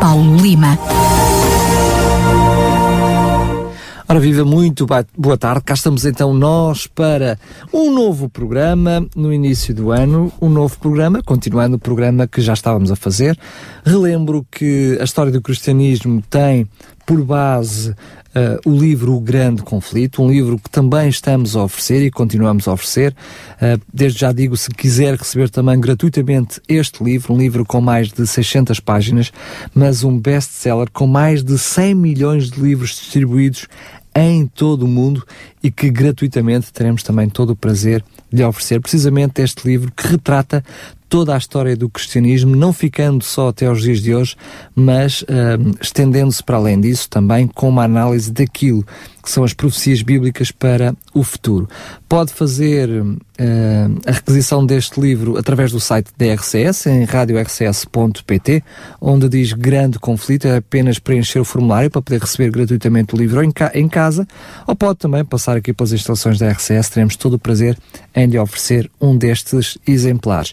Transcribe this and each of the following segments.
Paulo Lima. Ora, viva muito, boa tarde. Cá estamos então nós para um novo programa no início do ano. Um novo programa, continuando o programa que já estávamos a fazer. Relembro que a história do cristianismo tem por base Uh, o livro O Grande Conflito, um livro que também estamos a oferecer e continuamos a oferecer. Uh, desde já digo, se quiser receber também gratuitamente este livro, um livro com mais de 600 páginas, mas um best-seller com mais de 100 milhões de livros distribuídos em todo o mundo e que gratuitamente teremos também todo o prazer de lhe oferecer precisamente este livro que retrata toda a história do cristianismo, não ficando só até aos dias de hoje, mas uh, estendendo-se para além disso também com uma análise daquilo que são as profecias bíblicas para o futuro. Pode fazer uh, a requisição deste livro através do site da RCS, em radiorcs.pt, onde diz Grande Conflito, é apenas preencher o formulário para poder receber gratuitamente o livro em, ca em casa, ou pode também passar aqui pelas instalações da RCS, teremos todo o prazer em lhe oferecer um destes exemplares.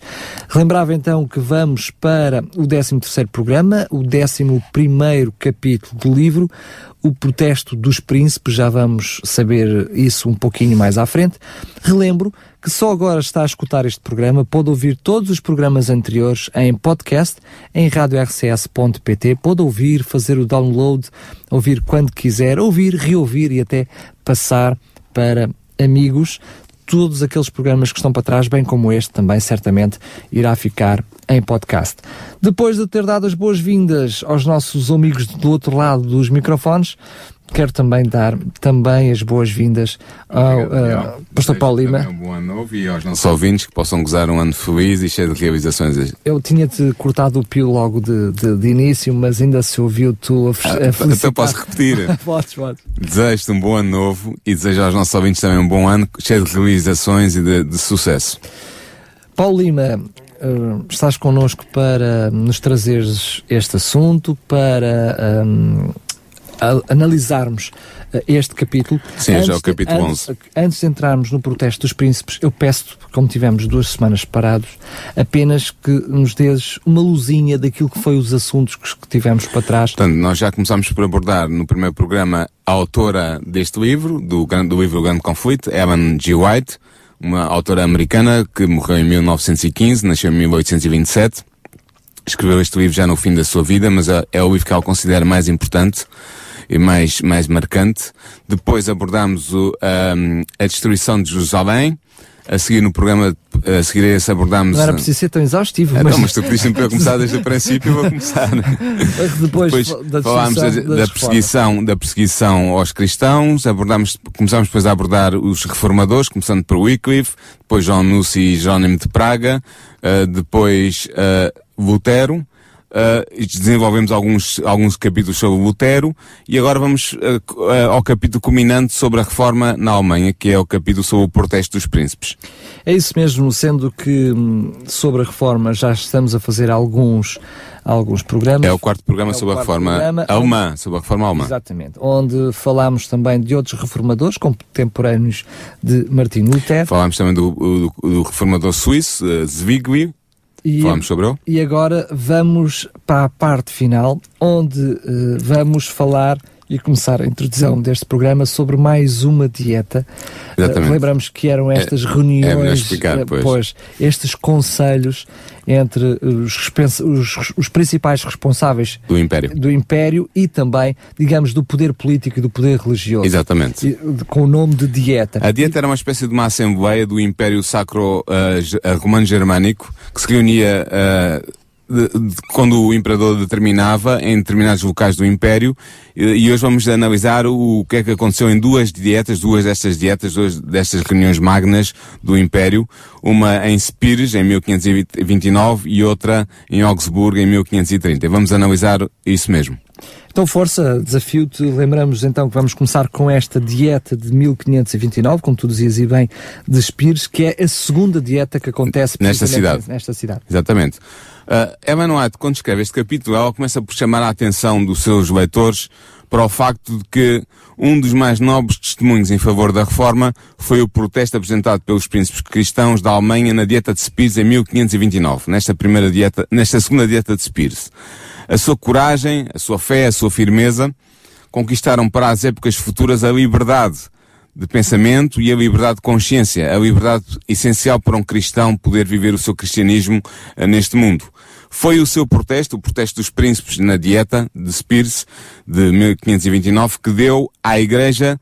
Lembrava então que vamos para o 13 terceiro programa, o 11 primeiro capítulo do livro, o protesto dos príncipes, já vamos saber isso um pouquinho mais à frente. Relembro que só agora está a escutar este programa, pode ouvir todos os programas anteriores em podcast em radiorcs.pt, pode ouvir, fazer o download, ouvir quando quiser, ouvir, reouvir e até passar para amigos todos aqueles programas que estão para trás, bem como este também certamente irá ficar em podcast. Depois de ter dado as boas-vindas aos nossos amigos do outro lado dos microfones, quero também dar também as boas-vindas ao uh, Pastor Paulo Lima. Um bom ano novo e aos nossos ouvintes que possam gozar um ano feliz e cheio de realizações. Eu tinha-te cortado o pio logo de, de, de, início, mas ainda se ouviu tu a, a ah, Então posso repetir. podes, podes. Desejo-te um bom ano novo e desejo aos nossos ouvintes também um bom ano cheio de realizações e de, de sucesso. Paulo Lima, uh, estás connosco para nos trazeres este assunto, para um, analisarmos uh, este capítulo. Sim, antes, já é o capítulo antes, 11. Antes de entrarmos no protesto dos príncipes, eu peço, como tivemos duas semanas separados, apenas que nos dês uma luzinha daquilo que foi os assuntos que, que tivemos para trás. Portanto, nós já começámos por abordar no primeiro programa a autora deste livro, do, do livro O Grande Conflito, Evan G. White, uma autora americana que morreu em 1915, nasceu em 1827. Escreveu este livro já no fim da sua vida, mas é, é o livro que ela considera mais importante e mais, mais marcante. Depois abordámos o, um, a destruição de Jerusalém. A seguir no programa, a seguir a esse abordámos... Não era preciso ser tão exaustivo. Ah, mas... Não, mas tu pediste-me para começar desde o princípio, eu vou começar. Depois, Depois da falámos da, da perseguição, da perseguição aos cristãos, abordámos, começámos depois a abordar os reformadores, começando por Wycliffe, depois João Nussi e Jónimo de Praga, uh, depois uh, Lutero, Uh, desenvolvemos alguns, alguns capítulos sobre Lutero e agora vamos uh, uh, ao capítulo culminante sobre a reforma na Alemanha, que é o capítulo sobre o protesto dos príncipes. É isso mesmo, sendo que hum, sobre a reforma já estamos a fazer alguns, alguns programas. É o quarto programa é sobre a reforma programa, alemã, onde, sobre a reforma alemã. Exatamente, onde falámos também de outros reformadores contemporâneos de Martin Lutero. Falámos também do, do, do reformador suíço, Zwingli, e, Falamos sobre ele. E agora vamos para a parte final, onde uh, vamos falar e começar a introdução deste programa sobre mais uma dieta. Uh, lembramos que eram é, estas é, reuniões, é explicar, pois. pois. estes conselhos entre os, os, os, principais responsáveis do império. do império e também, digamos, do poder político e do poder religioso. Exatamente. E, com o nome de dieta. A dieta era uma espécie de uma assembleia do Império Sacro uh, Romano Germânico que se reunia uh, de, de, quando o imperador determinava em determinados locais do Império, e hoje vamos analisar o, o que é que aconteceu em duas dietas, duas destas dietas, duas destas reuniões magnas do Império, uma em Spires, em 1529, e outra em Augsburgo, em 1530. Vamos analisar isso mesmo. Então, força, desafio-te. Lembramos então que vamos começar com esta dieta de 1529, como tu dizias e bem, de Spires, que é a segunda dieta que acontece nesta cidade. nesta cidade. Exatamente. Uh, Emma quando escreve este capítulo, ela começa por chamar a atenção dos seus leitores para o facto de que um dos mais nobres testemunhos em favor da reforma foi o protesto apresentado pelos príncipes cristãos da Alemanha na dieta de Spires em 1529, nesta primeira dieta, nesta segunda dieta de Spires. A sua coragem, a sua fé, a sua firmeza conquistaram para as épocas futuras a liberdade de pensamento e a liberdade de consciência, a liberdade essencial para um cristão poder viver o seu cristianismo uh, neste mundo. Foi o seu protesto, o protesto dos príncipes na dieta de Spears de 1529, que deu à Igreja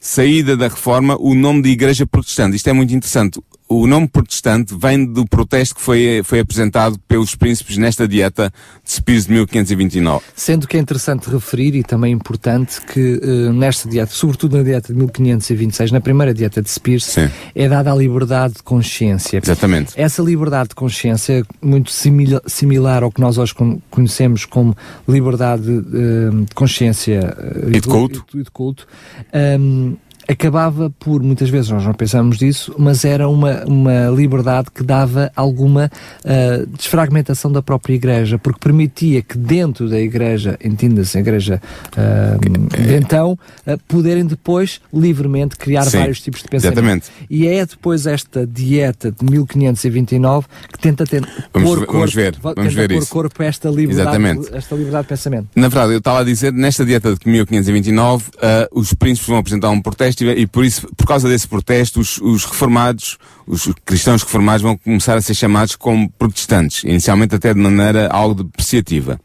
saída da reforma o nome de Igreja Protestante. Isto é muito interessante o nome protestante vem do protesto que foi, foi apresentado pelos príncipes nesta dieta de Spears de 1529. Sendo que é interessante referir e também importante que uh, nesta dieta, sobretudo na dieta de 1526, na primeira dieta de Spears, Sim. é dada a liberdade de consciência. Exatamente. Essa liberdade de consciência, muito simila similar ao que nós hoje conhecemos como liberdade uh, de consciência uh, e de culto, e de culto um, acabava por, muitas vezes nós não pensamos disso, mas era uma, uma liberdade que dava alguma uh, desfragmentação da própria igreja, porque permitia que dentro da igreja, entenda-se a igreja uh, de então, uh, poderem depois livremente criar Sim, vários tipos de pensamento. Exatamente. E é depois esta dieta de 1529 que tenta ter vamos, pôr corpo, vamos ver, vamos ver isso. corpo esta liberdade, esta liberdade de pensamento. Na verdade, eu estava a dizer, nesta dieta de 1529, os príncipes vão apresentar um protesto e por isso, por causa desse protesto, os, os, reformados, os cristãos reformados vão começar a ser chamados como protestantes, inicialmente até de maneira algo depreciativa.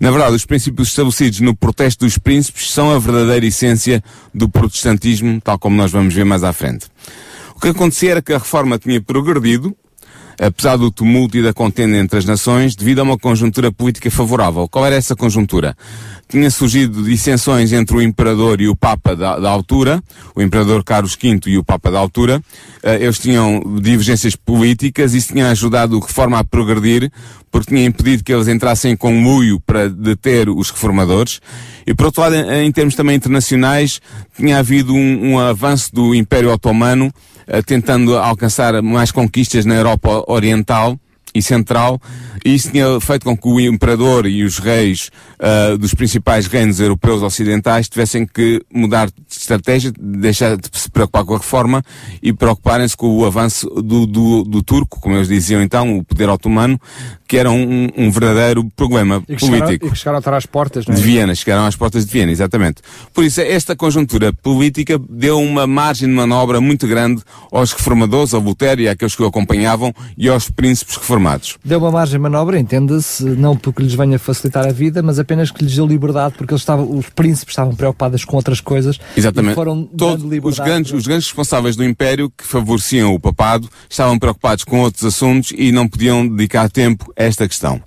Na verdade, os princípios estabelecidos no protesto dos príncipes são a verdadeira essência do protestantismo, tal como nós vamos ver mais à frente. O que acontecia era que a reforma tinha progredido, apesar do tumulto e da contenda entre as nações, devido a uma conjuntura política favorável. Qual era essa conjuntura? Tinha surgido dissensões entre o imperador e o papa da, da altura, o imperador Carlos V e o papa da altura. Uh, eles tinham divergências políticas e isso tinha ajudado a reforma a progredir, porque tinha impedido que eles entrassem em conluio para deter os reformadores. E por outro lado, em termos também internacionais, tinha havido um, um avanço do Império Otomano tentando alcançar mais conquistas na Europa Oriental e Central, e isso tinha feito com que o imperador e os reis uh, dos principais reinos europeus ocidentais tivessem que mudar de estratégia, deixar de se preocupar com a reforma e preocuparem-se com o avanço do, do, do, turco, como eles diziam então, o poder otomano, que era um, um verdadeiro problema e político. Chegaram, e que chegaram a estar às portas, não é? De Viena, chegaram às portas de Viena, exatamente. Por isso, esta conjuntura política deu uma margem de manobra muito grande aos reformadores, ao Voltaire e àqueles que o acompanhavam e aos príncipes reformados. Deu uma margem de manobra, entenda-se, não porque lhes venha facilitar a vida, mas apenas que lhes deu liberdade, porque eles estavam, os príncipes estavam preocupados com outras coisas exatamente. foram Todo, os grandes, os grandes responsáveis do Império que favoreciam o papado estavam preocupados com outros assuntos e não podiam dedicar tempo esta questão.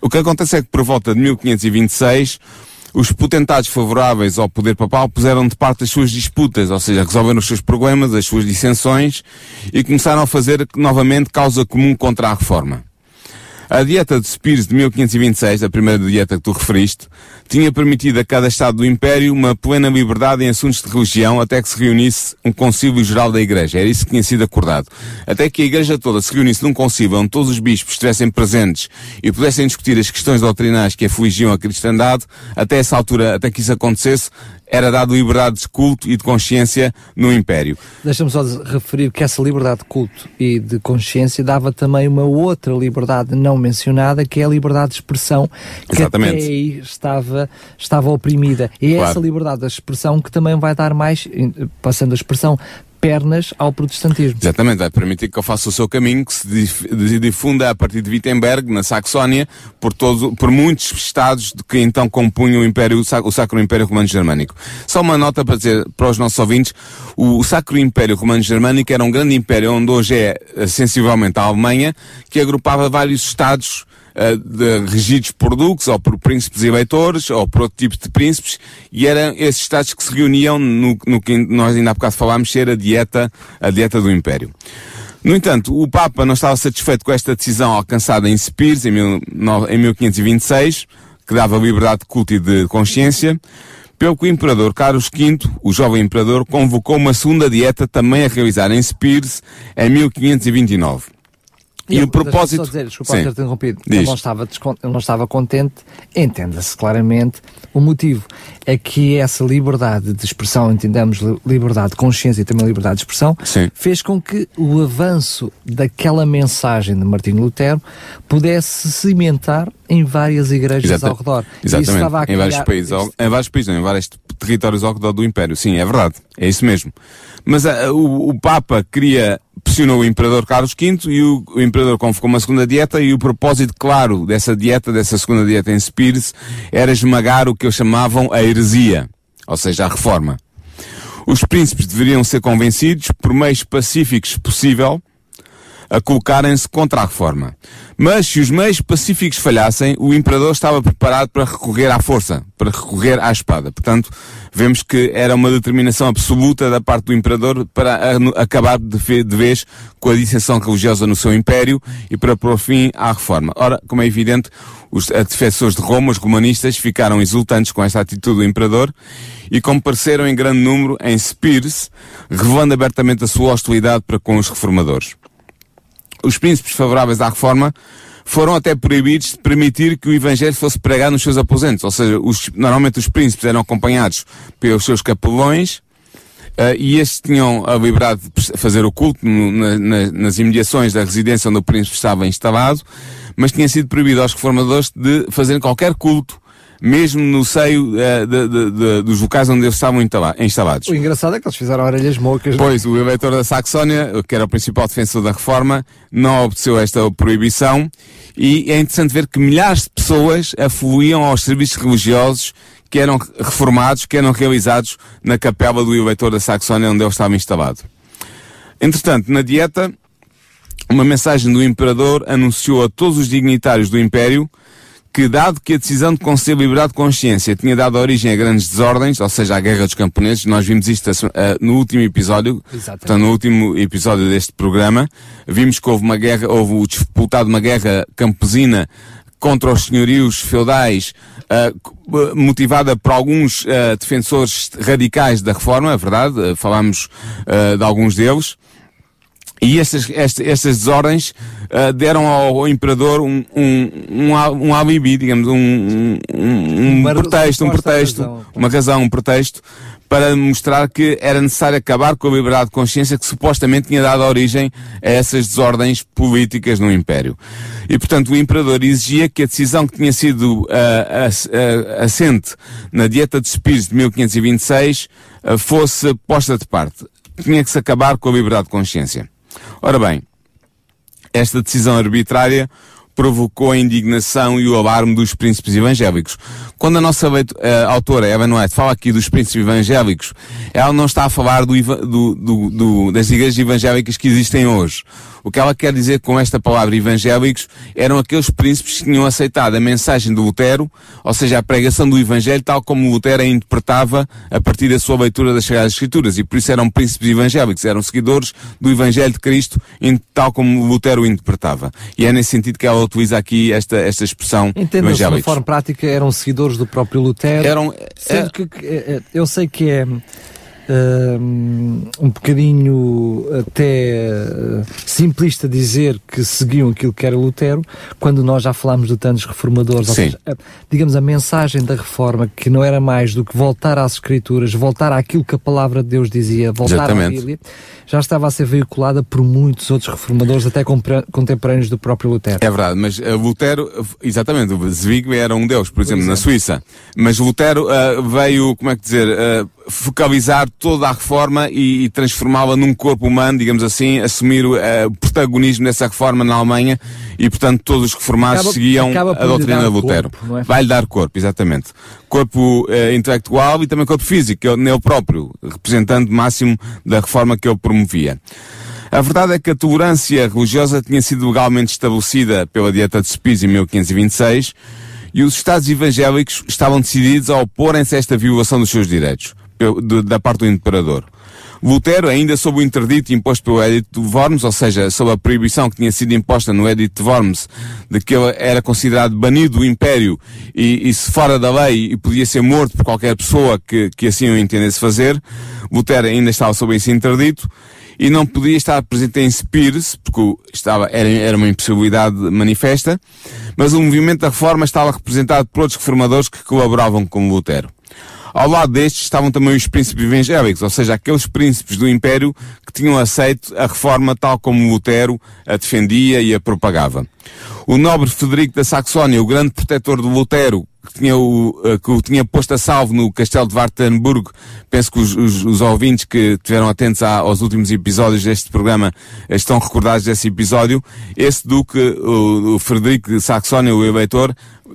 O que acontece é que por volta de 1526 os potentados favoráveis ao poder papal puseram de parte as suas disputas, ou seja, resolveram os seus problemas, as suas dissensões e começaram a fazer novamente causa comum contra a reforma. A dieta de Spears de 1526, a primeira dieta que tu referiste, tinha permitido a cada Estado do Império uma plena liberdade em assuntos de religião até que se reunisse um concílio geral da Igreja. Era isso que tinha sido acordado. Até que a Igreja toda se reunisse num concílio onde todos os bispos estivessem presentes e pudessem discutir as questões doutrinais que afligiam a cristandade, até essa altura, até que isso acontecesse, era dado liberdade de culto e de consciência no Império. Deixa-me só referir que essa liberdade de culto e de consciência dava também uma outra liberdade não mencionada, que é a liberdade de expressão, que Exatamente. até aí estava, estava oprimida. E é claro. essa liberdade de expressão que também vai dar mais, passando a expressão, pernas ao protestantismo. Exatamente, vai permitir que eu faça o seu caminho, que se difunda a partir de Wittenberg, na Saxónia, por, todos, por muitos estados que então compunham o, Império, o Sacro Império Romano Germânico. Só uma nota para dizer para os nossos ouvintes, o Sacro Império Romano Germânico era um grande império onde hoje é sensivelmente a Alemanha, que agrupava vários estados uh, de, regidos por duques, ou por príncipes eleitores, ou por outro tipo de príncipes, e eram esses Estados que se reuniam no, no que nós ainda há bocado falámos ser a dieta, a dieta do Império. No entanto, o Papa não estava satisfeito com esta decisão alcançada em Spires, em, em 1526, que dava liberdade de culto e de consciência, pelo que o imperador Carlos V, o jovem imperador, convocou uma segunda dieta também a realizar em Spires em 1529. E, e o propósito. Só dizer, desculpa ter interrompido. Ele não, estava ele não estava contente, entenda-se claramente o motivo. É que essa liberdade de expressão, entendamos liberdade de consciência e também liberdade de expressão, Sim. fez com que o avanço daquela mensagem de Martinho Lutero pudesse se cimentar em várias igrejas ao redor. Exatamente. Criar... Em vários países, em vários países, não, em vários territórios ao redor do Império. Sim, é verdade. É isso mesmo. Mas uh, o, o Papa queria pressionou o imperador Carlos V e o, o, imperador convocou uma segunda dieta e o propósito claro dessa dieta, dessa segunda dieta em Spires, era esmagar o que eles chamavam a heresia, ou seja, a reforma. Os príncipes deveriam ser convencidos, por meios pacíficos possível, a colocarem-se contra a reforma. Mas se os meios pacíficos falhassem, o imperador estava preparado para recorrer à força, para recorrer à espada. Portanto, vemos que era uma determinação absoluta da parte do imperador para acabar de, vez com a dissensão religiosa no seu império e para pôr fim à reforma. Ora, como é evidente, os defensores de Roma, os romanistas, ficaram exultantes com esta atitude do imperador e compareceram em grande número em Spires, revelando abertamente a sua hostilidade para com os reformadores os príncipes favoráveis à reforma foram até proibidos de permitir que o Evangelho fosse pregado nos seus aposentos. Ou seja, os, normalmente os príncipes eram acompanhados pelos seus capelões, uh, e estes tinham a liberdade de fazer o culto na, nas imediações da residência onde o príncipe estava instalado, mas tinha sido proibido aos reformadores de fazerem qualquer culto mesmo no seio uh, de, de, de, dos locais onde eles estavam instalados. O engraçado é que eles fizeram orelhas mocas. É? Pois, o eleitor da Saxónia, que era o principal defensor da reforma, não obteceu esta proibição e é interessante ver que milhares de pessoas afluíam aos serviços religiosos que eram reformados, que eram realizados na capela do eleitor da Saxónia onde ele estava instalado. Entretanto, na dieta, uma mensagem do imperador anunciou a todos os dignitários do império que, dado que a decisão de conceder liberdade de consciência tinha dado origem a grandes desordens, ou seja, à guerra dos camponeses, nós vimos isto uh, no último episódio, Exatamente. portanto, no último episódio deste programa, vimos que houve uma guerra, houve o disputado uma guerra campesina contra os senhorios feudais, uh, motivada por alguns uh, defensores radicais da reforma, é verdade, falámos de alguns deles, e estas, estas, estas desordens uh, deram ao, imperador um, um, um, um alibi, digamos, um, um, um pretexto, um pretexto, razão. uma razão, um pretexto, para mostrar que era necessário acabar com a liberdade de consciência que supostamente tinha dado origem a essas desordens políticas no Império. E, portanto, o Imperador exigia que a decisão que tinha sido uh, uh, assente na Dieta de Spires de 1526 uh, fosse posta de parte. Tinha que se acabar com a liberdade de consciência. Ora bem, esta decisão arbitrária provocou a indignação e o alarme dos príncipes evangélicos. Quando a nossa uh, autora Eva White fala aqui dos príncipes evangélicos, ela não está a falar do, do, do, das igrejas evangélicas que existem hoje. O que ela quer dizer com esta palavra evangélicos eram aqueles príncipes que tinham aceitado a mensagem de Lutero, ou seja, a pregação do Evangelho tal como Lutero a interpretava a partir da sua leitura das Sagradas Escrituras. E por isso eram príncipes evangélicos, eram seguidores do Evangelho de Cristo, tal como Lutero o interpretava. E é nesse sentido que ela utiliza aqui esta, esta expressão Entenda-se de forma prática, eram seguidores do próprio Lutero. Eram, sendo é... que, é, eu sei que é um bocadinho até uh, simplista dizer que seguiam aquilo que era Lutero, quando nós já falámos de tantos reformadores, ou seja, a, digamos a mensagem da reforma que não era mais do que voltar às escrituras, voltar àquilo que a palavra de Deus dizia, voltar Exatamente. à Bíblia, já estava a ser veiculada por muitos outros reformadores, até contemporâneos do próprio Lutero. É verdade, mas uh, Lutero, exatamente, o Zwingli era um deus, por exemplo, por exemplo. na Suíça, mas Lutero uh, veio, como é que dizer, focalizar toda a reforma e, e transformá-la num corpo humano, digamos assim, assumir uh, o protagonismo dessa reforma na Alemanha e, portanto, todos os reformados acaba, seguiam acaba a doutrina de Lutero. É? Vai-lhe dar corpo, exatamente. Corpo uh, intelectual e também corpo físico, nele próprio, representante máximo da reforma que ele promovia. A verdade é que a tolerância religiosa tinha sido legalmente estabelecida pela Dieta de Spies em 1526 e os Estados evangélicos estavam decididos a oporem-se a esta violação dos seus direitos, da parte do imperador. Lutero, ainda sob o interdito imposto pelo Edito de Worms, ou seja, sob a proibição que tinha sido imposta no Edito de Worms, de que ele era considerado banido do Império e, e se fora da lei e podia ser morto por qualquer pessoa que, que assim o entendesse fazer, Lutero ainda estava sob esse interdito e não podia estar presente em Spires, porque estava, era, era uma impossibilidade manifesta, mas o movimento da reforma estava representado por outros reformadores que colaboravam com Lutero. Ao lado destes estavam também os príncipes evangélicos, ou seja, aqueles príncipes do Império que tinham aceito a reforma tal como Lutero a defendia e a propagava. O nobre Federico da Saxónia, o grande protetor de Lutero, que tinha, o, eh, que o tinha posto a salvo no castelo de Wartenburg. Penso que os, os, os ouvintes que estiveram atentos à, aos últimos episódios deste programa estão recordados desse episódio. Esse duque, o, o Frederico de Saxónia, o eleitor,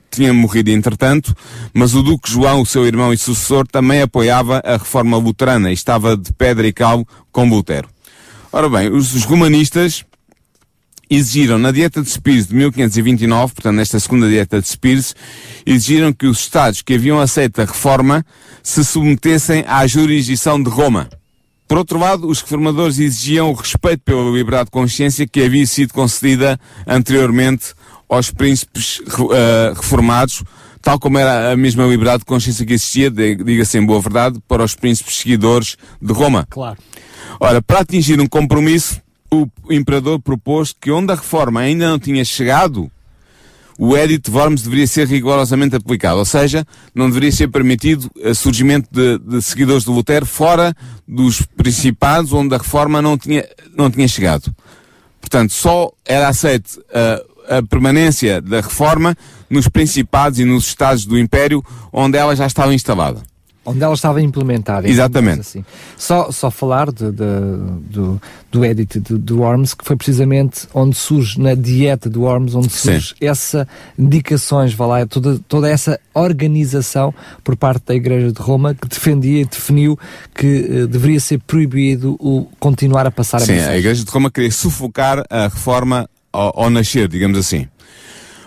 tinha morrido entretanto, mas o Duque João, o seu irmão e sucessor, também apoiava a reforma luterana e estava de pedra e cal com Lutero. Ora bem, os, os romanistas exigiram na Dieta de Spires de 1529, portanto nesta segunda Dieta de Spires, exigiram que os Estados que haviam aceito a reforma se submetessem à jurisdição de Roma. Por outro lado, os reformadores exigiam o respeito pela liberdade de consciência que havia sido concedida anteriormente aos príncipes uh, reformados, tal como era a mesma liberdade de consciência que existia, diga-se em boa verdade, para os príncipes seguidores de Roma. Claro. Ora, para atingir um compromisso, o imperador propôs que onde a reforma ainda não tinha chegado, o Edito de Worms deveria ser rigorosamente aplicado, ou seja, não deveria ser permitido o surgimento de, de, seguidores de Lutero fora dos principados onde a reforma não tinha, não tinha chegado. Portanto, só era aceito a, a permanência da reforma nos principados e nos estados do Império onde ela já estava instalada onde ela estava implementada. Exatamente. Assim. Só, só falar de, de, do, do edit de, de Worms, que foi precisamente onde surge, na dieta de Worms, onde surge Sim. essa indicações, vá lá, toda, toda essa organização por parte da Igreja de Roma que defendia e definiu que uh, deveria ser proibido o continuar a passar Sim, a mensagem. a Igreja de Roma queria sufocar a reforma ao, ao nascer, digamos assim.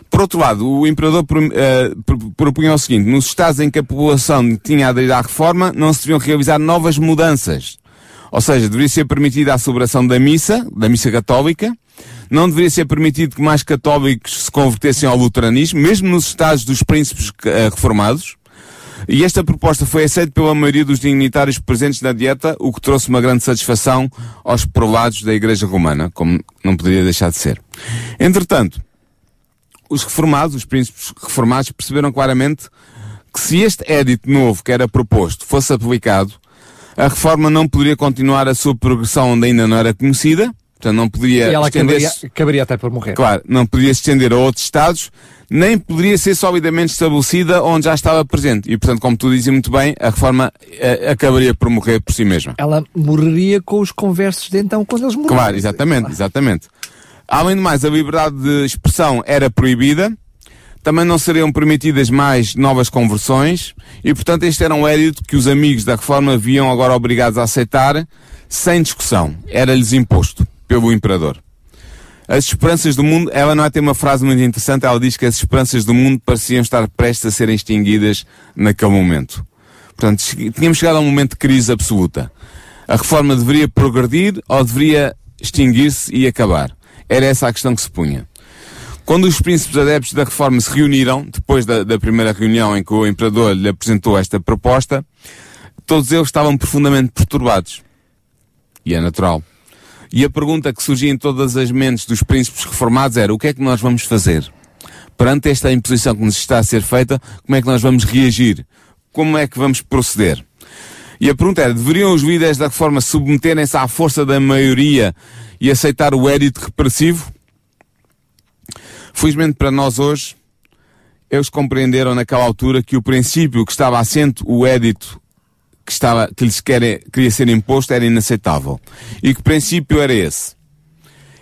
Por outro lado, o imperador uh, propunha o seguinte, nos estados em que a população tinha aderido à reforma, não se deviam realizar novas mudanças. Ou seja, deveria ser permitida a celebração da missa, da missa católica, não deveria ser permitido que mais católicos se convertessem ao luteranismo, mesmo nos estados dos príncipes uh, reformados. E esta proposta foi aceita pela maioria dos dignitários presentes na dieta, o que trouxe uma grande satisfação aos prolados da Igreja Romana, como não poderia deixar de ser. Entretanto, os reformados, os príncipes reformados, perceberam claramente que se este édito novo que era proposto fosse aplicado, a reforma não poderia continuar a sua progressão onde ainda não era conhecida, portanto não poderia e ela caberia, caberia até por morrer. Claro, não poderia se estender a outros estados, nem poderia ser solidamente estabelecida onde já estava presente. E, portanto, como tu dizes muito bem, a reforma eh, acabaria por morrer por si mesma. Ela morreria com os conversos de então, quando eles morreram. Claro, exatamente, exatamente. Além de mais, a liberdade de expressão era proibida, também não seriam permitidas mais novas conversões, e portanto este era um édito que os amigos da reforma viam agora obrigados a aceitar, sem discussão. Era-lhes imposto pelo imperador. As esperanças do mundo, ela não é ter uma frase muito interessante, ela diz que as esperanças do mundo pareciam estar prestes a serem extinguidas naquele momento. Portanto, tínhamos chegado a um momento de crise absoluta. A reforma deveria progredir ou deveria extinguir-se e acabar? Era essa a questão que se punha. Quando os príncipes adeptos da reforma se reuniram, depois da, da primeira reunião em que o imperador lhe apresentou esta proposta, todos eles estavam profundamente perturbados. E é natural. E a pergunta que surgia em todas as mentes dos príncipes reformados era: o que é que nós vamos fazer? Perante esta imposição que nos está a ser feita, como é que nós vamos reagir? Como é que vamos proceder? E a pergunta era: deveriam os líderes da reforma submeterem-se à força da maioria e aceitar o édito repressivo? Felizmente para nós hoje, eles compreenderam naquela altura que o princípio que estava assente o édito que, estava, que lhes queria, queria ser imposto era inaceitável. E que princípio era esse?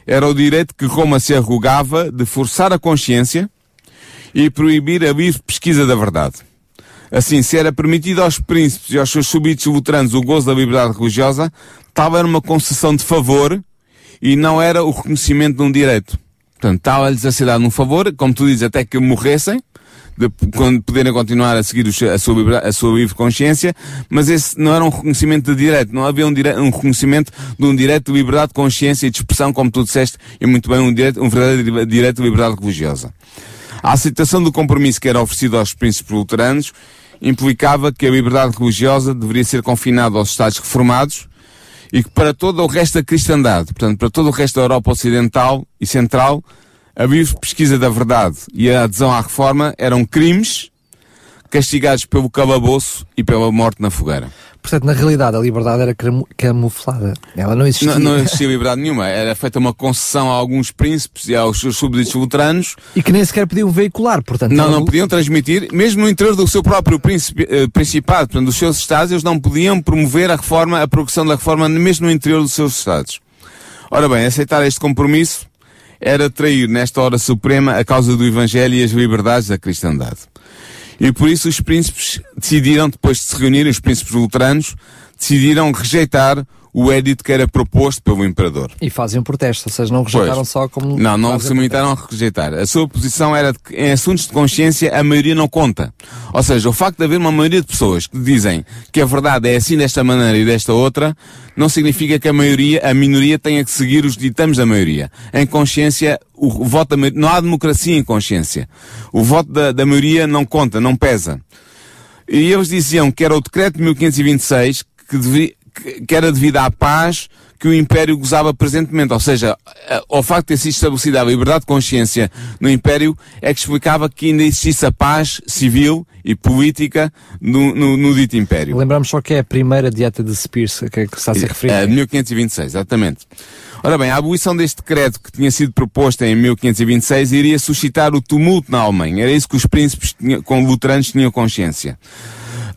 Era o direito que Roma se arrogava de forçar a consciência e proibir a pesquisa da verdade. Assim, se era permitido aos príncipes e aos seus súbitos luteranos o gozo da liberdade religiosa, tal era uma concessão de favor e não era o reconhecimento de um direito. Portanto, estava-lhes a ser dado um favor, como tu dizes, até que morressem, de quando poderem continuar a seguir a sua, a sua livre consciência, mas esse não era um reconhecimento de direito, não havia um, direito, um reconhecimento de um direito de liberdade de consciência e de expressão, como tu disseste, e muito bem, um, direito, um verdadeiro direito de liberdade religiosa. A aceitação do compromisso que era oferecido aos príncipes luteranos implicava que a liberdade religiosa deveria ser confinada aos Estados reformados e que para todo o resto da cristandade, portanto, para todo o resto da Europa Ocidental e Central, a pesquisa da verdade e a adesão à reforma eram crimes castigados pelo calabouço e pela morte na fogueira. Portanto, na realidade, a liberdade era camuflada. Ela não existia. Não, não existia liberdade nenhuma. Era feita uma concessão a alguns príncipes e aos seus súbditos luteranos. E que nem sequer podiam veicular, portanto. Não, não podiam transmitir, mesmo no interior do seu próprio príncipe, eh, principado, portanto, dos seus estados, eles não podiam promover a reforma, a progressão da reforma, mesmo no interior dos seus estados. Ora bem, aceitar este compromisso era trair, nesta hora suprema, a causa do Evangelho e as liberdades da cristandade. E por isso os príncipes decidiram, depois de se reunirem, os príncipes luteranos, decidiram rejeitar o edito que era proposto pelo imperador. E fazem um protesto, ou seja, não rejeitaram pois. só como. Não, não se limitaram a rejeitar. A sua posição era de que em assuntos de consciência a maioria não conta. Ou seja, o facto de haver uma maioria de pessoas que dizem que a verdade é assim desta maneira e desta outra, não significa que a maioria, a minoria tenha que seguir os ditames da maioria. Em consciência, o voto da maioria, não há democracia em consciência. O voto da, da maioria não conta, não pesa. E eles diziam que era o decreto de 1526 que devia, que era devido à paz que o Império gozava presentemente. Ou seja, o facto de ter sido estabelecida a liberdade de consciência no Império é que explicava que ainda existisse a paz civil e política no, no, no dito Império. Lembramos só que é a primeira dieta de Spears que, que está a ser referida. É, de 1526, exatamente. Ora bem, a abolição deste decreto que tinha sido proposta em 1526 iria suscitar o tumulto na Alemanha. Era isso que os príncipes com luteranos tinham consciência.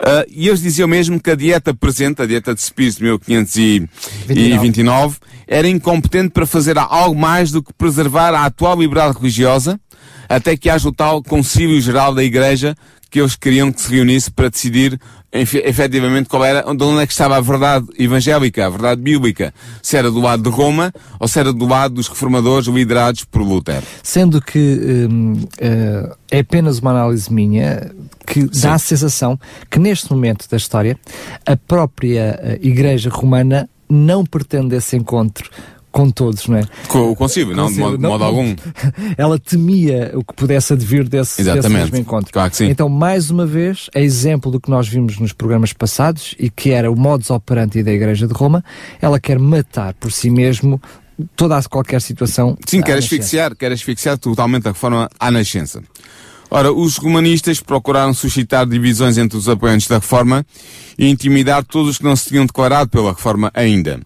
Uh, e eles diziam mesmo que a dieta presente, a dieta de Spears de 1529, era incompetente para fazer algo mais do que preservar a atual liberdade religiosa, até que haja o tal concílio geral da Igreja que eles queriam que se reunisse para decidir efetivamente qual era, de onde é que estava a verdade evangélica, a verdade bíblica. Se era do lado de Roma ou se era do lado dos reformadores liderados por Lutero. Sendo que hum, uh, é apenas uma análise minha que Sim. dá a sensação que neste momento da história a própria uh, Igreja Romana não pretende esse encontro com todos, não é? Com o concílio, não, de modo, não, modo algum. Ela temia o que pudesse advir desse, desse mesmo encontro. Claro que sim. Então, mais uma vez, é exemplo do que nós vimos nos programas passados e que era o modus operandi da Igreja de Roma. Ela quer matar por si mesmo toda a qualquer situação. Sim, quer asfixiar, quer asfixiar totalmente a reforma à nascença. Ora, os romanistas procuraram suscitar divisões entre os apoiantes da reforma e intimidar todos os que não se tinham declarado pela reforma ainda.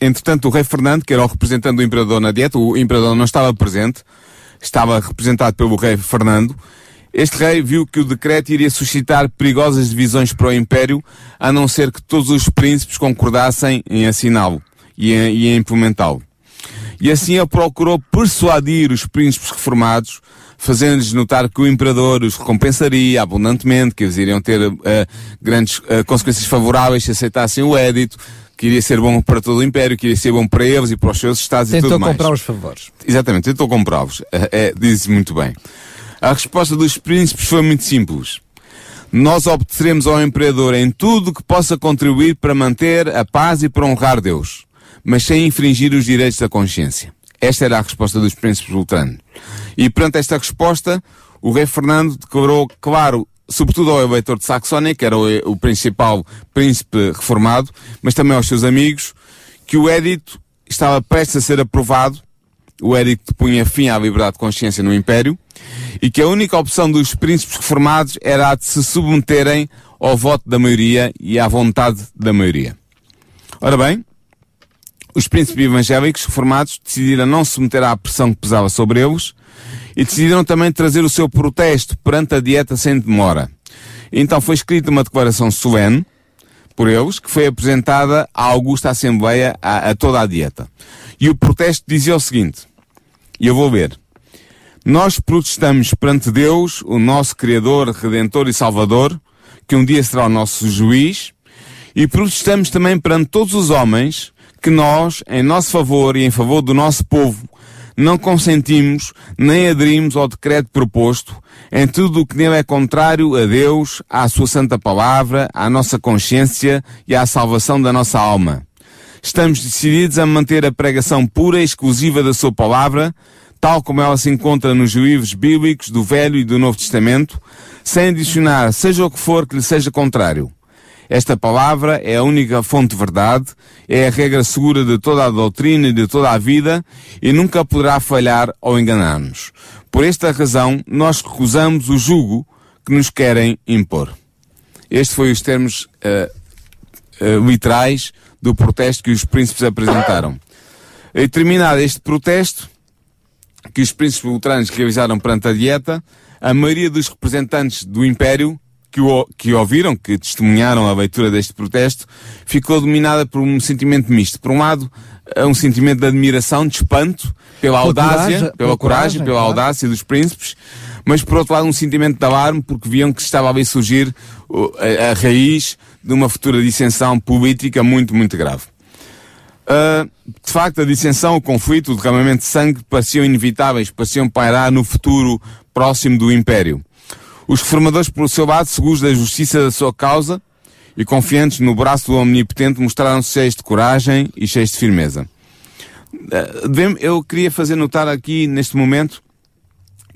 Entretanto, o rei Fernando, que era o representante do imperador na dieta, o imperador não estava presente, estava representado pelo rei Fernando. Este rei viu que o decreto iria suscitar perigosas divisões para o império, a não ser que todos os príncipes concordassem em assiná-lo e em, em implementá-lo. E assim ele procurou persuadir os príncipes reformados, fazendo-lhes notar que o imperador os recompensaria abundantemente, que eles iriam ter uh, grandes uh, consequências favoráveis se aceitassem o édito, que iria ser bom para todo o Império, que iria ser bom para eles e para os seus Estados tentou e tudo mais. Tentou comprar os favores. Exatamente, tentou comprá-los. É, é, diz muito bem. A resposta dos príncipes foi muito simples. Nós obedeceremos ao Imperador em tudo que possa contribuir para manter a paz e para honrar Deus, mas sem infringir os direitos da consciência. Esta era a resposta dos príncipes luteranos. E perante esta resposta, o rei Fernando declarou claro sobretudo ao eleitor de Saxónia, que era o, o principal príncipe reformado, mas também aos seus amigos, que o édito estava prestes a ser aprovado, o édito punha fim à liberdade de consciência no Império, e que a única opção dos príncipes reformados era a de se submeterem ao voto da maioria e à vontade da maioria. Ora bem, os príncipes evangélicos reformados decidiram não se submeter à pressão que pesava sobre eles, e decidiram também trazer o seu protesto perante a dieta sem demora. Então foi escrita uma declaração solene por eles, que foi apresentada à Augusta Assembleia a, a toda a dieta. E o protesto dizia o seguinte, e eu vou ler. Nós protestamos perante Deus, o nosso Criador, Redentor e Salvador, que um dia será o nosso juiz, e protestamos também perante todos os homens que nós, em nosso favor e em favor do nosso povo, não consentimos nem aderimos ao decreto proposto em tudo o que nele é contrário a Deus, à sua santa palavra, à nossa consciência e à salvação da nossa alma. Estamos decididos a manter a pregação pura e exclusiva da sua palavra, tal como ela se encontra nos livros bíblicos do Velho e do Novo Testamento, sem adicionar seja o que for que lhe seja contrário. Esta palavra é a única fonte de verdade, é a regra segura de toda a doutrina e de toda a vida e nunca poderá falhar ou enganar-nos. Por esta razão, nós recusamos o jugo que nos querem impor. Este foi os termos uh, uh, literais do protesto que os príncipes apresentaram. E terminado este protesto, que os príncipes luteranos realizaram perante a dieta, a maioria dos representantes do Império que, o, que ouviram, que testemunharam a leitura deste protesto, ficou dominada por um sentimento misto. Por um lado, é um sentimento de admiração, de espanto, pela, audácia, coragem, pela, coragem, pela claro. audácia dos príncipes, mas por outro lado um sentimento de alarme, porque viam que estava a surgir a, a raiz de uma futura dissensão política muito, muito grave. Uh, de facto, a dissensão, o conflito, o derramamento de sangue pareciam inevitáveis, pareciam pairar no futuro próximo do Império. Os reformadores, por seu lado, seguros da justiça da sua causa e confiantes no braço do Omnipotente, mostraram-se cheios de coragem e cheios de firmeza. Eh, eu queria fazer notar aqui, neste momento,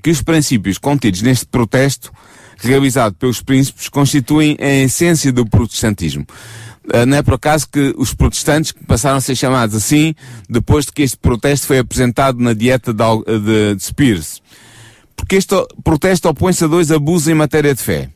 que os princípios contidos neste protesto realizado pelos príncipes constituem a essência do protestantismo. Eh, não é por acaso que os protestantes passaram a ser chamados assim depois de que este protesto foi apresentado na dieta de, Spears porque este protesto opõe-se a dois abusos em matéria de fé.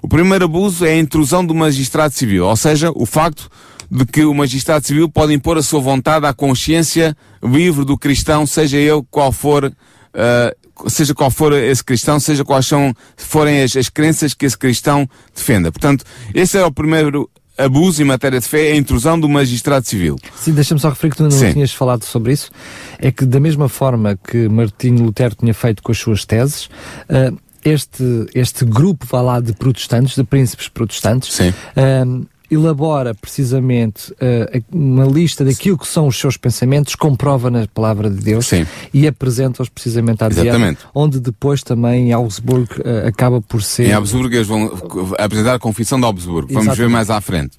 O primeiro abuso é a intrusão do magistrado civil, ou seja, o facto de que o magistrado civil pode impor a sua vontade à consciência livre do cristão, seja ele qual for, uh, seja qual for esse cristão, seja quais são, forem as, as crenças que esse cristão defenda. Portanto, esse é o primeiro abuso em matéria de fé é a intrusão do magistrado civil. Sim, deixa-me só referir que tu não Sim. tinhas falado sobre isso. É que da mesma forma que Martinho Lutero tinha feito com as suas teses, uh, este, este grupo, vá lá, de protestantes, de príncipes protestantes, uh, elabora precisamente uh, uma lista daquilo que são os seus pensamentos, comprova na palavra de Deus Sim. e apresenta-os precisamente à Exatamente. Dieta, onde depois também em Augsburgo uh, acaba por ser... Em Augsburgo eles vão apresentar a confissão de Augsburgo, Exatamente. vamos ver mais à frente.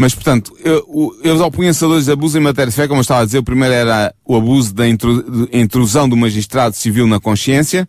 Mas, portanto, eles opunham-se a dois abusos em matéria de fé, como eu estava a dizer, o primeiro era o abuso da intrusão do magistrado civil na consciência,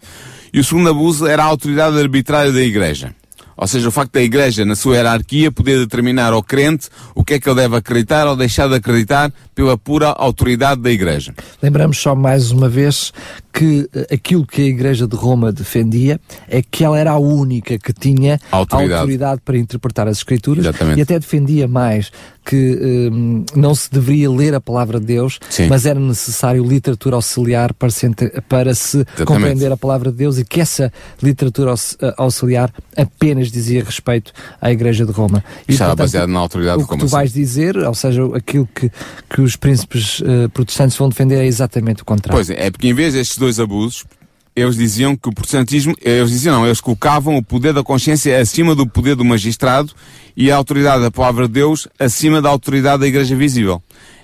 e o segundo abuso era a autoridade arbitrária da Igreja. Ou seja, o facto da Igreja, na sua hierarquia, poder determinar ao crente o que é que ele deve acreditar ou deixar de acreditar pela pura autoridade da Igreja. Lembramos só mais uma vez que eh, aquilo que a Igreja de Roma defendia é que ela era a única que tinha autoridade, autoridade para interpretar as Escrituras Exatamente. e até defendia mais que um, não se deveria ler a palavra de Deus, Sim. mas era necessário literatura auxiliar para se, para se compreender a palavra de Deus e que essa literatura eh, auxiliar apenas dizia respeito à Igreja de Roma. E, Estava portanto, baseado na autoridade o que tu assim? vais dizer, ou seja, aquilo que, que os príncipes uh, protestantes vão defender é exatamente o contrário. Pois é, é porque em vez destes dois abusos, eles diziam que o protestantismo, eles diziam não, eles colocavam o poder da consciência acima do poder do magistrado e a autoridade da palavra de Deus acima da autoridade da igreja visível.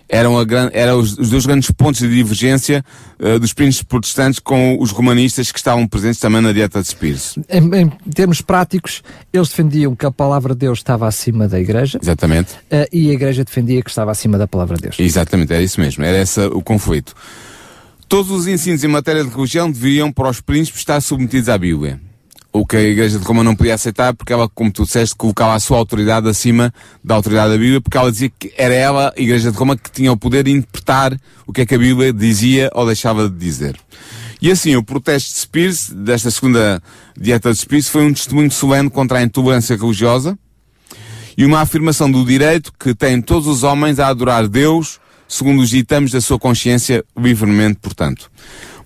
Eram, a, eram os, os dois grandes pontos de divergência uh, dos príncipes protestantes com os romanistas que estavam presentes também na dieta de Spears. Em, em, termos práticos, eles defendiam que a palavra de Deus estava acima da igreja. Exatamente. Uh, e a igreja defendia que estava acima da palavra de Deus. Exatamente, era isso mesmo. Era esse o conflito. Todos os ensinos em matéria de religião deveriam, para os príncipes, estar submetidos à Bíblia. O que a Igreja de Roma não podia aceitar, porque ela, como tu disseste, colocava a sua autoridade acima da autoridade da Bíblia, porque ela dizia que era ela, a Igreja de Roma, que tinha o poder de interpretar o que é que a Bíblia dizia ou deixava de dizer. E assim, o protesto de Spears, desta segunda dieta de Spears, foi um testemunho solene contra a intolerância religiosa e uma afirmação do direito que têm todos os homens a adorar Deus, segundo os ditames da sua consciência livremente, portanto.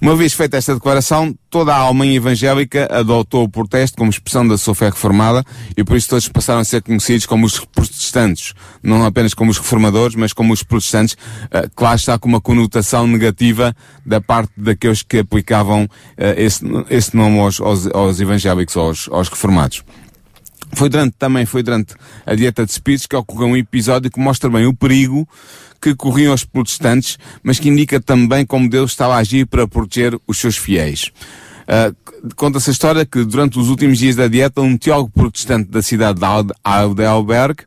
Uma vez feita esta declaração, toda a alma evangélica adotou o protesto como expressão da sua fé reformada e por isso todos passaram a ser conhecidos como os protestantes, não apenas como os reformadores, mas como os protestantes, que lá está com uma conotação negativa da parte daqueles que aplicavam uh, esse, esse nome aos, aos, aos evangélicos, aos, aos reformados. Foi durante, também foi durante a dieta de espíritos que ocorreu um episódio que mostra bem o perigo que corriam os protestantes, mas que indica também como Deus estava a agir para proteger os seus fiéis. Uh, Conta-se a história que durante os últimos dias da dieta, um teólogo protestante da cidade de Heidelberg,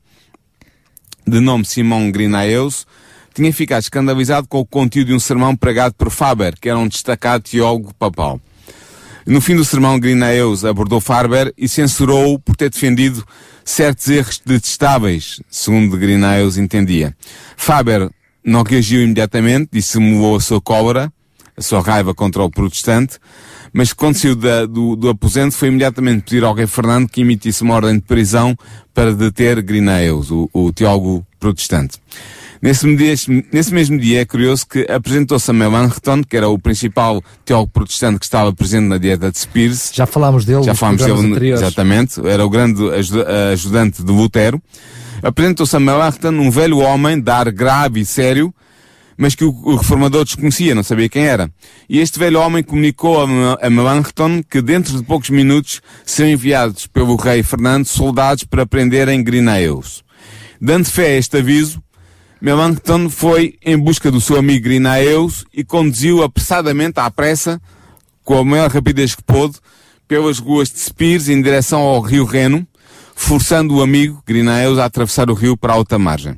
de nome Simão Grinaeus, tinha ficado escandalizado com o conteúdo de um sermão pregado por Faber, que era um destacado teólogo papal. No fim do sermão, Grinaeus abordou Faber e censurou-o por ter defendido certos erros detestáveis, segundo Grinaeus entendia. Faber não reagiu imediatamente, dissimulou a sua cólera, a sua raiva contra o protestante, mas quando saiu da, do, do aposento foi imediatamente pedir ao rei Fernando que emitisse uma ordem de prisão para deter Grinaeus, o, o teólogo protestante. Nesse, nesse, mesmo dia é curioso que apresentou-se a Melanchthon, que era o principal teólogo protestante que estava presente na dieta de Spears. Já falámos dele Já falámos dele, anteriores. exatamente. Era o grande ajudante de Lutero. Apresentou-se a Melanchthon, um velho homem, de ar grave e sério, mas que o, reformador desconhecia, não sabia quem era. E este velho homem comunicou a, Melanchthon que dentro de poucos minutos seriam enviados pelo rei Fernando soldados para prenderem Grineus. Dando fé a este aviso, Melanchthon foi em busca do seu amigo Grinaeus e conduziu apressadamente à pressa, com a maior rapidez que pôde, pelas ruas de Spires em direção ao rio Reno, forçando o amigo Grinaeus a atravessar o rio para a outra margem.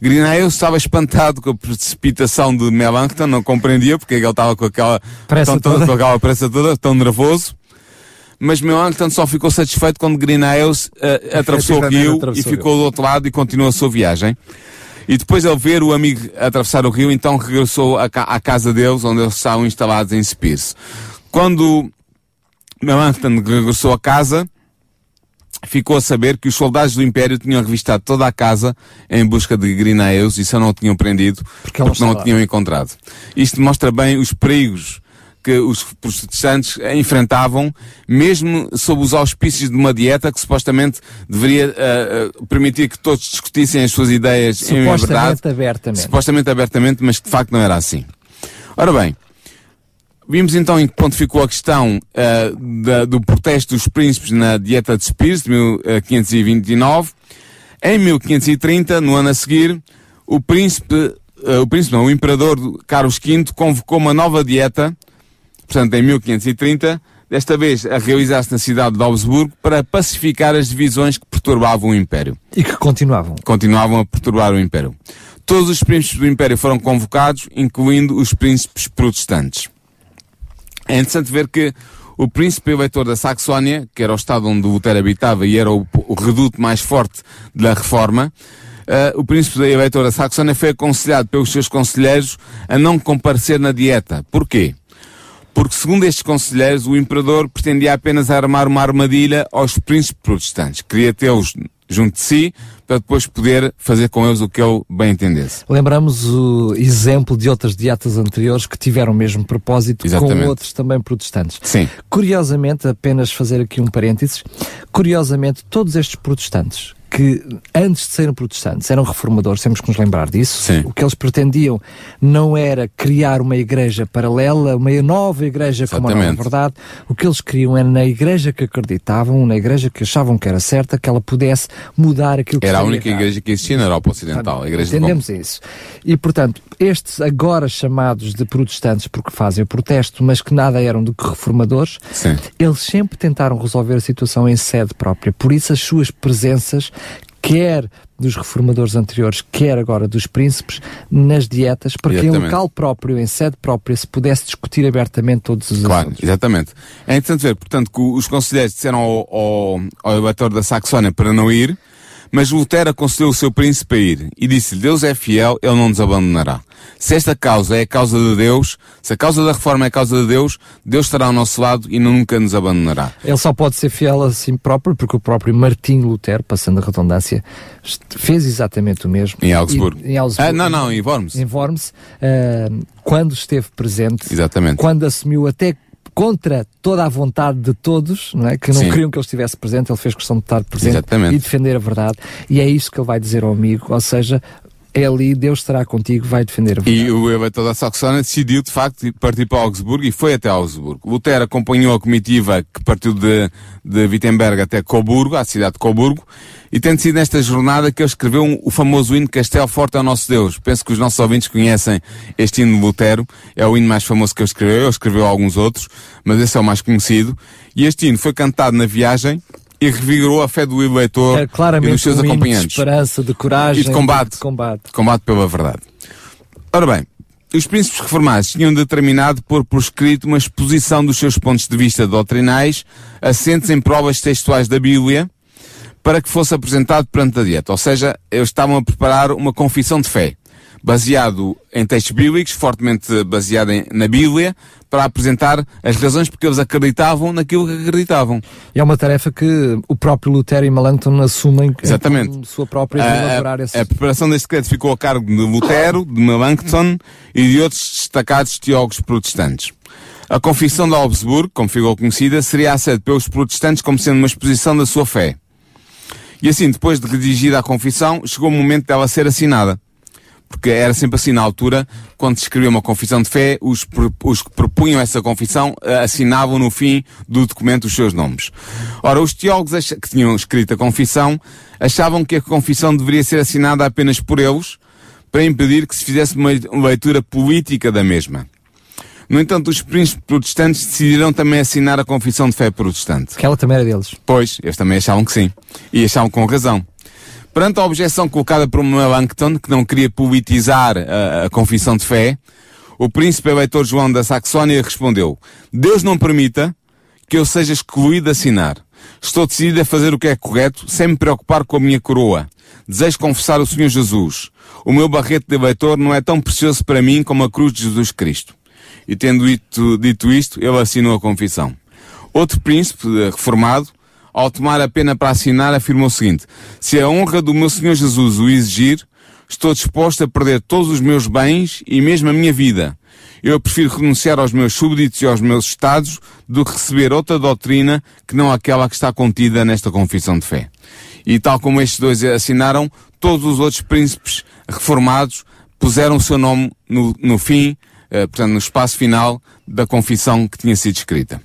Grinaeus estava espantado com a precipitação de Melanchthon, não compreendia porque ele estava com aquela pressa tão, toda. com aquela pressa toda, tão nervoso. Mas Melanchthon só ficou satisfeito quando Grinaeus uh, atravessou o rio atravessou e ficou do outro lado e continuou a sua viagem. E depois de ver o amigo atravessar o rio, então regressou à, à casa deles, onde eles estavam instalados em Spears. Quando Melanchthon regressou a casa, ficou a saber que os soldados do Império tinham revistado toda a casa em busca de Grinaeus e só não o tinham prendido porque, porque não o tinham encontrado. Isto mostra bem os perigos que os protestantes enfrentavam, mesmo sob os auspícios de uma dieta que supostamente deveria uh, uh, permitir que todos discutissem as suas ideias em supostamente verdade. abertamente. Supostamente abertamente, mas que de facto não era assim. Ora bem, vimos então em que ponto ficou a questão uh, da, do protesto dos príncipes na dieta de Spears, de 1529. Em 1530, no ano a seguir, o príncipe, o príncipe não, o imperador Carlos V convocou uma nova dieta portanto em 1530, desta vez a realizar-se na cidade de Augsburgo para pacificar as divisões que perturbavam o Império. E que continuavam. Continuavam a perturbar o Império. Todos os príncipes do Império foram convocados, incluindo os príncipes protestantes. É interessante ver que o príncipe eleitor da Saxónia, que era o estado onde Lutero habitava e era o, o reduto mais forte da reforma, Uh, o príncipe eleitor da Saxónia foi aconselhado pelos seus conselheiros a não comparecer na dieta. Porquê? Porque, segundo estes conselheiros, o imperador pretendia apenas armar uma armadilha aos príncipes protestantes. Queria tê-los junto de si, para depois poder fazer com eles o que ele bem entendesse. Lembramos o exemplo de outras dietas anteriores que tiveram o mesmo propósito Exatamente. com outros também protestantes. Sim. Curiosamente, apenas fazer aqui um parênteses, curiosamente, todos estes protestantes que antes de serem protestantes eram reformadores, temos que nos lembrar disso. Sim. O que eles pretendiam não era criar uma igreja paralela, uma nova igreja como a nova Exatamente. verdade. O que eles queriam era na igreja que acreditavam, na igreja que achavam que era certa, que ela pudesse mudar aquilo que Era a única errado. igreja que existia na Europa Ocidental, a igreja de. Entendemos isso. E, portanto, estes agora chamados de protestantes porque fazem o protesto, mas que nada eram do que reformadores, Sim. eles sempre tentaram resolver a situação em sede própria. Por isso, as suas presenças, quer dos reformadores anteriores, quer agora dos príncipes, nas dietas, para que em Exatamente. local próprio, em sede própria, se pudesse discutir abertamente todos os Claro, assuntos. exatamente. É interessante ver, portanto, que os conselheiros disseram ao, ao, ao eleitor da Saxónia para não ir, mas Lutero aconselhou o seu príncipe a ir e disse-lhe, Deus é fiel, ele não nos abandonará. Se esta causa é a causa de Deus, se a causa da reforma é a causa de Deus, Deus estará ao nosso lado e nunca nos abandonará. Ele só pode ser fiel a si próprio, porque o próprio Martinho Lutero, passando a redundância, fez exatamente o mesmo. Em Augsburgo. E- em Augsburgo. Ah, não, não, em Worms. Em Worms, ah, quando esteve presente, Exatamente. quando assumiu até contra toda a vontade de todos, não é? que não Sim. queriam que ele estivesse presente, ele fez questão de estar presente Exatamente. e defender a verdade. E é isso que ele vai dizer ao amigo, ou seja, é ali, Deus estará contigo, vai defender verdade. E o eleitor da Saxónia decidiu, de facto, partir para Augsburgo e foi até Augsburgo. Lutero acompanhou a comitiva que partiu de, de Wittenberg até Coburgo, à cidade de Coburgo, e tem sido nesta jornada que ele escreveu um, o famoso hino Castelo Forte ao Nosso Deus. Penso que os nossos ouvintes conhecem este hino de Lutero. É o hino mais famoso que ele escreveu. Ele escreveu alguns outros, mas esse é o mais conhecido. E este hino foi cantado na viagem e revigorou a fé do eleitor É claramente e dos seus um hino de acompanhantes. esperança, de coragem, E de combate. de combate. Combate pela verdade. Ora bem, os príncipes reformados tinham determinado pôr por escrito uma exposição dos seus pontos de vista doutrinais, assentes em provas textuais da Bíblia, para que fosse apresentado perante a dieta. Ou seja, eles estavam a preparar uma confissão de fé, baseado em textos bíblicos, fortemente baseado em- na Bíblia, para apresentar as razões porque eles acreditavam naquilo que acreditavam. E é uma tarefa que o próprio Lutero e Melanchthon assumem Exatamente. como sua própria de A- elaborar esse... a preparação deste decreto ficou a cargo de Lutero, de Melanchthon e de outros destacados teólogos protestantes. A Confissão de Augsburgo, como ficou conhecida, seria aceita pelos protestantes como sendo uma exposição da sua fé. E assim, depois de redigida a confissão, chegou o momento dela ser assinada. Porque era sempre assim na altura, quando se escrevia uma confissão de fé, os, os que propunham essa confissão eh, assinavam no fim do documento os seus nomes. Ora, os teólogos que tinham escrito a confissão achavam que a confissão deveria ser assinada apenas por eles, para impedir que se fizesse uma leitura política da mesma. No entanto, os príncipes protestantes decidiram também assinar a confissão de fé protestante. Que ela também era deles. Pois, eles também achavam que sim. E achavam com razão. Perante a objeção colocada por Melanchthon, que não queria politizar a, a confissão de fé, o príncipe eleitor João da Saxónia respondeu, Deus não permita que eu seja excluído de assinar. Estou decidido a fazer o que é correto, sem me preocupar com a minha coroa. Desejo confessar o Senhor Jesus. O meu barrete de eleitor não é tão precioso para mim como a cruz de Jesus Cristo. E tendo dito, dito isto, ele assinou a confissão. Outro príncipe eh, reformado, ao tomar a pena para assinar, afirmou o seguinte: Se a honra do meu Senhor Jesus o exigir, estou disposto a perder todos os meus bens e mesmo a minha vida. Eu prefiro renunciar aos meus súbditos e aos meus estados do que receber outra doutrina que não aquela que está contida nesta confissão de fé. E tal como estes dois assinaram, todos os outros príncipes reformados puseram o seu nome no, no fim, eh, portanto, no espaço final da confissão que tinha sido escrita.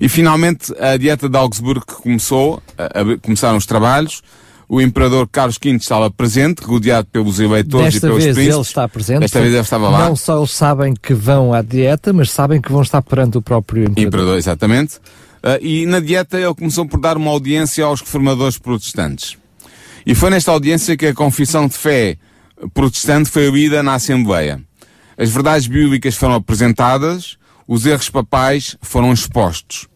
E finalmente a dieta de Augsburgo começou, a- a- começaram os trabalhos, o imperador Carlos V estava presente, rodeado pelos eleitores e Desta pelos vez príncipes. ele está presente. Desta vez ele estava lá. Não só eles sabem que vão à dieta, mas sabem que vão estar perante o próprio imperador. Imperador, exatamente. Ah, e na dieta ele começou por dar uma audiência aos reformadores protestantes. E foi nesta audiência que a confissão de fé protestante foi lida na Assembleia. As verdades bíblicas foram apresentadas, os erros papais foram expostos.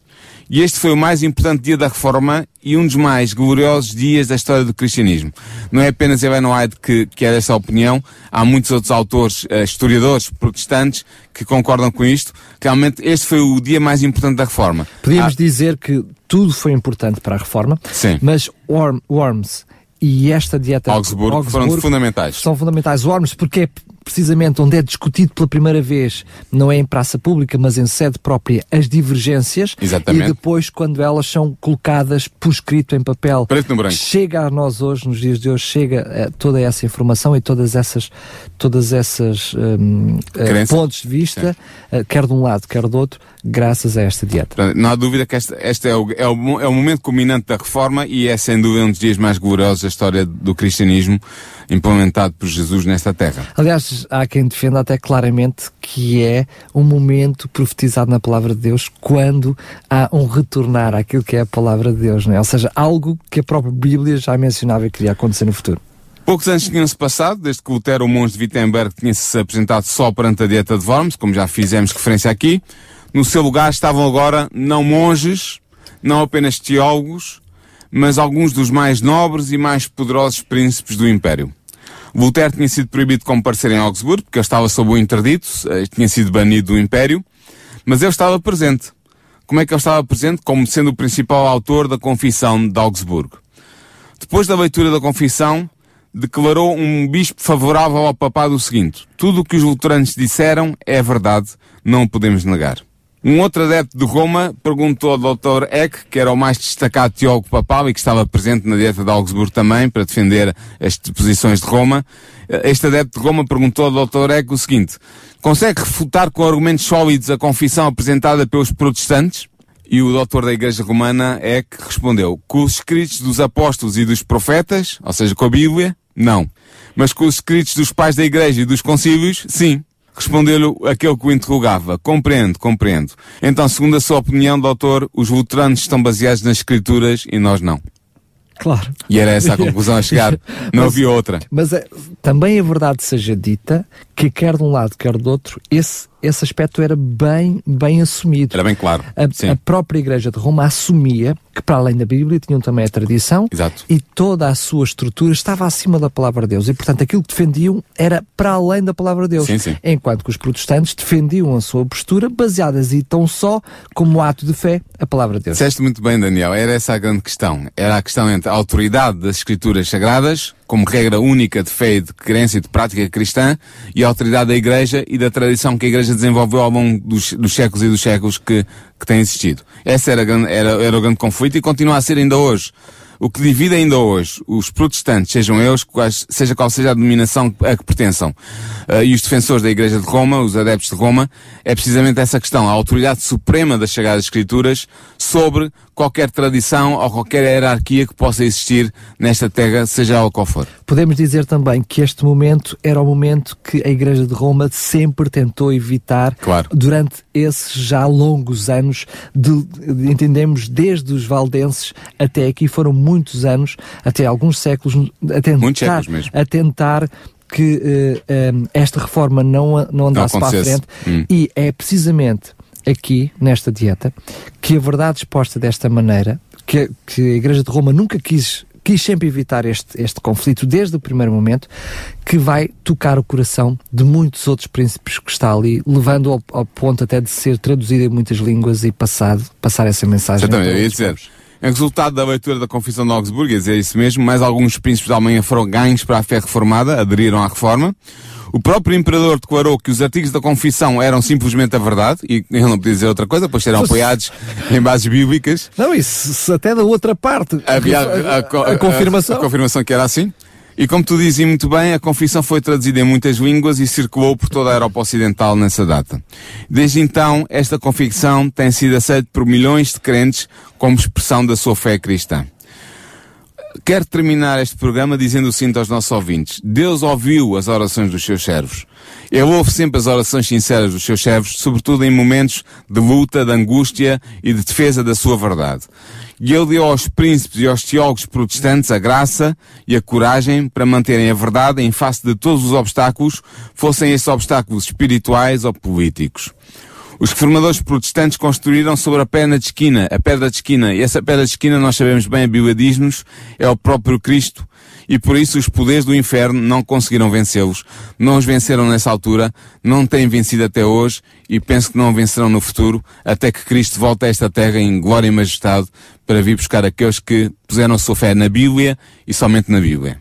E este foi o mais importante dia da Reforma e um dos mais gloriosos dias da história do cristianismo. Não é apenas Ellen White que, que é dessa opinião, há muitos outros autores, eh, historiadores protestantes, que concordam com isto. Realmente este foi o dia mais importante da Reforma. Podíamos Ah, dizer que tudo foi importante para a reforma, Sim. mas Worm, Worms e esta dieta Augsburgo foram fundamentais. São fundamentais. Worms, porque é precisamente onde é discutido pela primeira vez, não é em praça pública, mas em sede própria, as divergências Exatamente. e depois quando elas são colocadas por escrito em papel. Chega a nós hoje, nos dias de hoje, chega eh, toda essa informação e todas essas, todas essas hum, eh, Crenças. pontos de vista, eh, quer de um lado, quer do outro, graças a esta dieta. Não há dúvida que este, este é, o, é, o, é o momento culminante da reforma e é sem dúvida um dos dias mais gloriosos da história do cristianismo implementado por Jesus nesta terra. Aliás, há quem defenda até claramente que é um momento profetizado na palavra de Deus quando há um retornar àquilo que é a palavra de Deus, não é? Ou seja, algo que a própria Bíblia já mencionava que iria acontecer no futuro. Poucos anos tinham-se passado, desde que Lutero, o monge de Wittenberg, tinha-se apresentado só perante a dieta de Worms, como já fizemos referência aqui. No seu lugar estavam agora não monges, não apenas teólogos, mas alguns dos mais nobres e mais poderosos príncipes do Império. Lutero tinha sido proibido de comparecer em Augsburgo, porque ele estava sob o interdito, eh, tinha sido banido do Império, mas ele estava presente. Como é que ele estava presente? Como sendo o principal autor da Confissão de Augsburgo. Depois da leitura da confissão, declarou um bispo favorável ao papado o seguinte: tudo o que os luteranos disseram é verdade, não o podemos negar. Um outro adepto de Roma perguntou ao Dr. Eck, que era o mais destacado teólogo papal e que estava presente na dieta de Augsburgo também, para defender as posições de Roma. Este adepto de Roma perguntou ao Dr. Eck o seguinte, consegue refutar com argumentos sólidos a confissão apresentada pelos protestantes? E o doutor da Igreja Romana é que respondeu, com os escritos dos apóstolos e dos profetas, ou seja, com a Bíblia, não. Mas com os escritos dos pais da Igreja e dos concílios, sim. Respondeu-lhe aquele que o interrogava. Compreendo, compreendo. Então, segundo a sua opinião, doutor, os luteranos estão baseados nas escrituras e nós não. Claro. E era essa a conclusão a chegar. Não havia outra. Mas é, também a verdade seja dita que quer de um lado, quer do outro, esse, esse aspecto era bem, bem assumido. Era bem claro. A, a própria Igreja de Roma assumia que, para além da Bíblia, tinham também a tradição Exato. e toda a sua estrutura estava acima da palavra de Deus. E, portanto, aquilo que defendiam era para além da palavra de Deus. Sim, sim. Enquanto que os protestantes defendiam a sua postura baseadas e tão só como ato de fé a palavra de Deus. Disseste muito bem, Daniel. Era essa a grande questão. Era a questão entre a autoridade das escrituras sagradas, como regra única de fé e de crença e de prática cristã, e autoridade da Igreja e da tradição que a Igreja desenvolveu ao longo dos, dos séculos e dos séculos que, que têm existido. Esse era, era, era o grande conflito e continua a ser ainda hoje. O que divide ainda hoje os protestantes, sejam eles, quais- seja qual seja a denominação a que pertençam, eh, e os defensores da Igreja de Roma, os adeptos de Roma, é precisamente essa questão, a autoridade suprema das Sagradas Escrituras sobre qualquer tradição ou qualquer hierarquia que possa existir nesta terra, seja ela qual for. Podemos dizer também que este momento era o momento que a Igreja de Roma sempre tentou evitar Claro. durante esses já longos anos, de, de- entendemos desde os valdenses até aqui, foram muitos anos, até alguns séculos, a tentar, Muitos séculos mesmo. a tentar que eh, eh, esta reforma não, não andasse para a frente Hum. e é precisamente aqui, nesta dieta, que a verdade exposta desta maneira, que, que a Igreja de Roma nunca quis, quis sempre evitar este, este conflito desde o primeiro momento, que vai tocar o coração de muitos outros príncipes que está ali, levando ao, ao ponto até de ser traduzido em muitas línguas e passado, passar essa mensagem. Exatamente, eu ia dizer. povos. Em resultado da leitura da Confissão de Augsburgo, dizer isso mesmo, mais alguns príncipes da Alemanha foram ganhos para a fé reformada, aderiram à reforma. O próprio imperador declarou que os artigos da Confissão eram simplesmente a verdade, e ele não podia dizer outra coisa, pois serão apoiados em bases bíblicas. Não, isso até da outra parte. Havia a, a a confirmação. A, confirmação que era assim. E como tu dizes muito bem, a confissão foi traduzida em muitas línguas e circulou por toda a Europa Ocidental nessa data. Desde então, esta confissão tem sido aceita por milhões de crentes como expressão da sua fé cristã. Quero terminar este programa dizendo o seguinte aos nossos ouvintes. Deus ouviu as orações dos seus servos. Ele ouve sempre as orações sinceras dos seus servos, sobretudo em momentos de luta, de angústia e de defesa da sua verdade. E ele deu aos príncipes e aos teólogos protestantes a graça e a coragem para manterem a verdade em face de todos os obstáculos, fossem esses obstáculos espirituais ou políticos. Os reformadores protestantes construíram sobre a pedra de esquina, a pedra de esquina, e essa pedra de esquina nós sabemos bem, a Bíblia diz-nos, é o próprio Cristo, e por isso os poderes do inferno não conseguiram vencê-los. Não os venceram nessa altura, não têm vencido até hoje, e penso que não vencerão no futuro, até que Cristo volte a esta terra em glória e majestade, para vir buscar aqueles que puseram a sua fé na Bíblia e somente na Bíblia.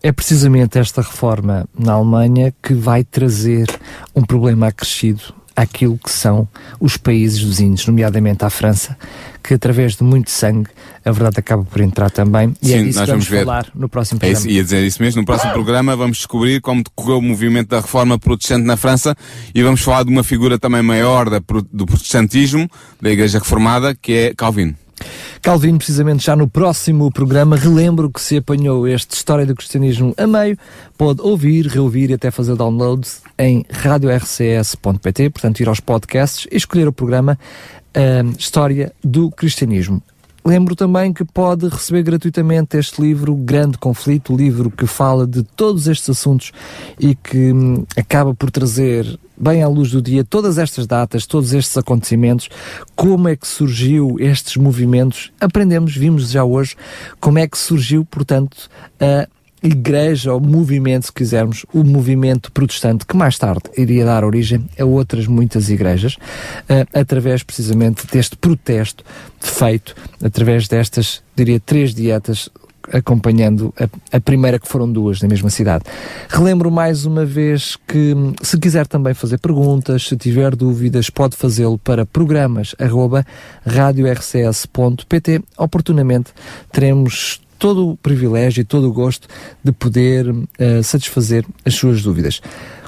É precisamente esta reforma na Alemanha que vai trazer um problema acrescido àquilo que são os países vizinhos, nomeadamente à França, que através de muito sangue a verdade acaba por entrar também. E é Sim, disso nós que vamos, vamos falar no próximo É programa. isso, ia dizer isso mesmo. No próximo programa vamos descobrir como decorreu o movimento da reforma protestante na França e vamos falar de uma figura também maior da do protestantismo, da Igreja Reformada, que é Calvino. Calvino, precisamente já no próximo programa, relembro que se apanhou este História do Cristianismo a meio, pode ouvir, reouvir e até fazer download em radiorcs.pt, portanto ir aos podcasts e escolher o programa ahm, História do Cristianismo. Lembro também que pode receber gratuitamente este livro, Grande Conflito, livro que fala de todos estes assuntos e que hum, acaba por trazer bem à luz do dia todas estas datas, todos estes acontecimentos, como é que surgiu estes movimentos. Aprendemos, vimos já hoje, como é que surgiu, portanto, a igreja, ou movimento, se quisermos, o movimento protestante, que mais tarde iria dar origem a outras muitas igrejas, eh, através precisamente deste protesto feito, através destas, diria, três dietas acompanhando a, a, primeira, que foram duas na mesma cidade. Relembro mais uma vez que, se quiser também fazer perguntas, se tiver dúvidas, pode fazê-lo para programas arroba radiorcs.pt. Oportunamente teremos todo o privilégio e todo o gosto de poder uh, satisfazer as suas dúvidas.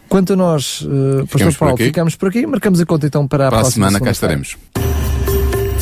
Quanto a nós, uh, Pastor Paulo, por ficamos por aqui. Marcamos a conta então para a para próxima a semana. cá estaremos.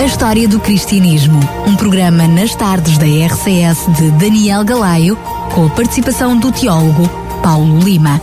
A História do Cristianismo, um programa nas tardes da RCS de Daniel Galaio, com a participação do teólogo Paulo Lima.